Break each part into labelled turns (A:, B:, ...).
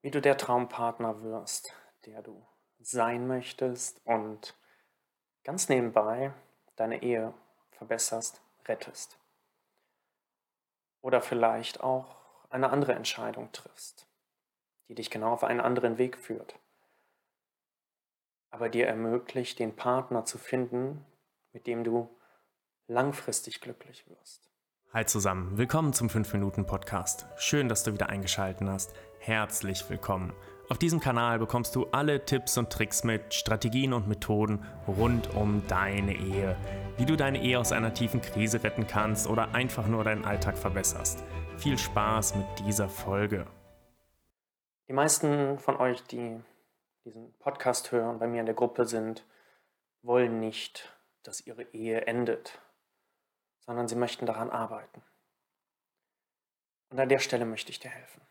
A: wie du der Traumpartner wirst, der du sein möchtest und ganz nebenbei deine Ehe verbesserst, rettest. Oder vielleicht auch eine andere Entscheidung triffst, die dich genau auf einen anderen Weg führt, aber dir ermöglicht, den Partner zu finden, mit dem du langfristig glücklich wirst.
B: Hi zusammen, willkommen zum 5-Minuten-Podcast. Schön, dass du wieder eingeschaltet hast. Herzlich willkommen. Auf diesem Kanal bekommst du alle Tipps und Tricks mit, Strategien und Methoden rund um deine Ehe. Wie du deine Ehe aus einer tiefen Krise retten kannst oder einfach nur deinen Alltag verbesserst. Viel Spaß mit dieser Folge.
A: Die meisten von euch, die diesen Podcast hören, bei mir in der Gruppe sind, wollen nicht, dass ihre Ehe endet sondern sie möchten daran arbeiten. Und an der Stelle möchte ich dir helfen.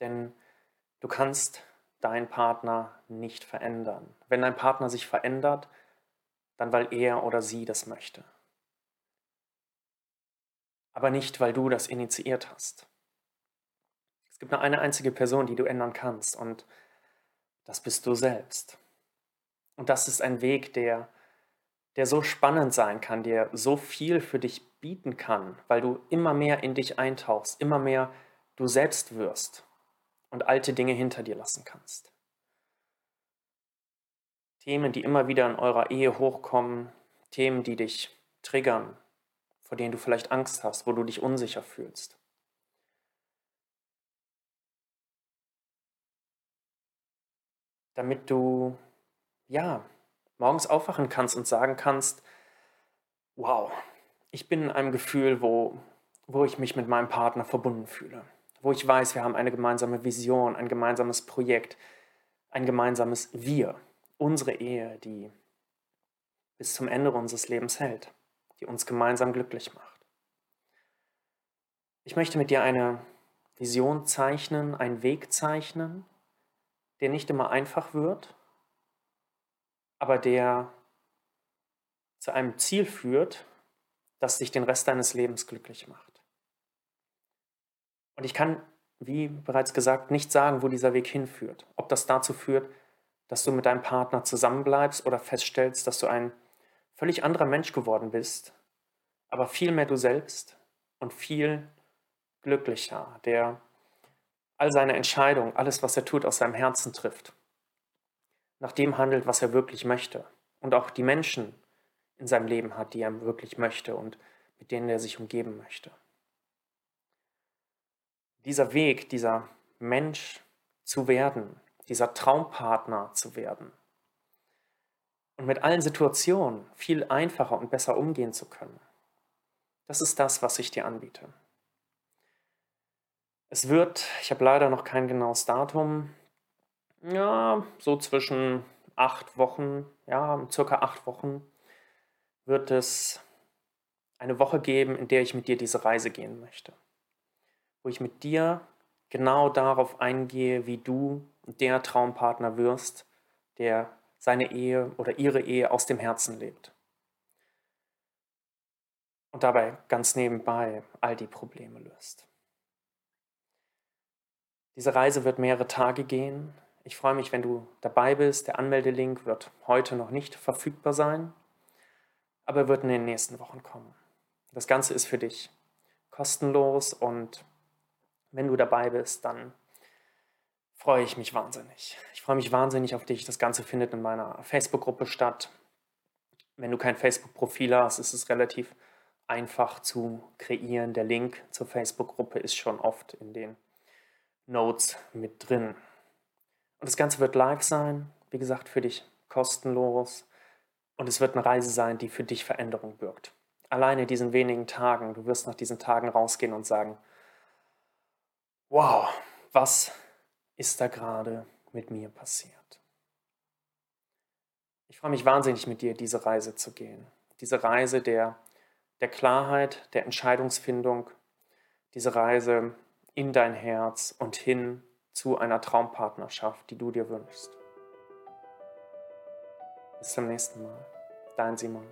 A: Denn du kannst deinen Partner nicht verändern. Wenn dein Partner sich verändert, dann weil er oder sie das möchte. Aber nicht, weil du das initiiert hast. Es gibt nur eine einzige Person, die du ändern kannst und das bist du selbst. Und das ist ein Weg, der der so spannend sein kann, der so viel für dich bieten kann, weil du immer mehr in dich eintauchst, immer mehr du selbst wirst und alte Dinge hinter dir lassen kannst. Themen, die immer wieder in eurer Ehe hochkommen, Themen, die dich triggern, vor denen du vielleicht Angst hast, wo du dich unsicher fühlst. Damit du, ja, morgens aufwachen kannst und sagen kannst, wow, ich bin in einem Gefühl, wo, wo ich mich mit meinem Partner verbunden fühle, wo ich weiß, wir haben eine gemeinsame Vision, ein gemeinsames Projekt, ein gemeinsames Wir, unsere Ehe, die bis zum Ende unseres Lebens hält, die uns gemeinsam glücklich macht. Ich möchte mit dir eine Vision zeichnen, einen Weg zeichnen, der nicht immer einfach wird, aber der zu einem Ziel führt, das dich den Rest deines Lebens glücklich macht. Und ich kann, wie bereits gesagt, nicht sagen, wo dieser Weg hinführt. Ob das dazu führt, dass du mit deinem Partner zusammenbleibst oder feststellst, dass du ein völlig anderer Mensch geworden bist, aber viel mehr du selbst und viel glücklicher, der all seine Entscheidungen, alles, was er tut, aus seinem Herzen trifft nach dem handelt, was er wirklich möchte. Und auch die Menschen in seinem Leben hat, die er wirklich möchte und mit denen er sich umgeben möchte. Dieser Weg, dieser Mensch zu werden, dieser Traumpartner zu werden und mit allen Situationen viel einfacher und besser umgehen zu können, das ist das, was ich dir anbiete. Es wird, ich habe leider noch kein genaues Datum, ja, so zwischen acht Wochen, ja, circa acht Wochen wird es eine Woche geben, in der ich mit dir diese Reise gehen möchte. Wo ich mit dir genau darauf eingehe, wie du der Traumpartner wirst, der seine Ehe oder ihre Ehe aus dem Herzen lebt. Und dabei ganz nebenbei all die Probleme löst. Diese Reise wird mehrere Tage gehen. Ich freue mich, wenn du dabei bist. Der Anmeldelink wird heute noch nicht verfügbar sein, aber er wird in den nächsten Wochen kommen. Das Ganze ist für dich kostenlos und wenn du dabei bist, dann freue ich mich wahnsinnig. Ich freue mich wahnsinnig auf dich. Das Ganze findet in meiner Facebook-Gruppe statt. Wenn du kein Facebook-Profil hast, ist es relativ einfach zu kreieren. Der Link zur Facebook-Gruppe ist schon oft in den Notes mit drin. Und das Ganze wird live sein, wie gesagt, für dich kostenlos. Und es wird eine Reise sein, die für dich Veränderung birgt. Alleine diesen wenigen Tagen, du wirst nach diesen Tagen rausgehen und sagen, wow, was ist da gerade mit mir passiert? Ich freue mich wahnsinnig mit dir, diese Reise zu gehen. Diese Reise der, der Klarheit, der Entscheidungsfindung, diese Reise in dein Herz und hin zu einer Traumpartnerschaft, die du dir wünschst. Bis zum nächsten Mal. Dein Simon.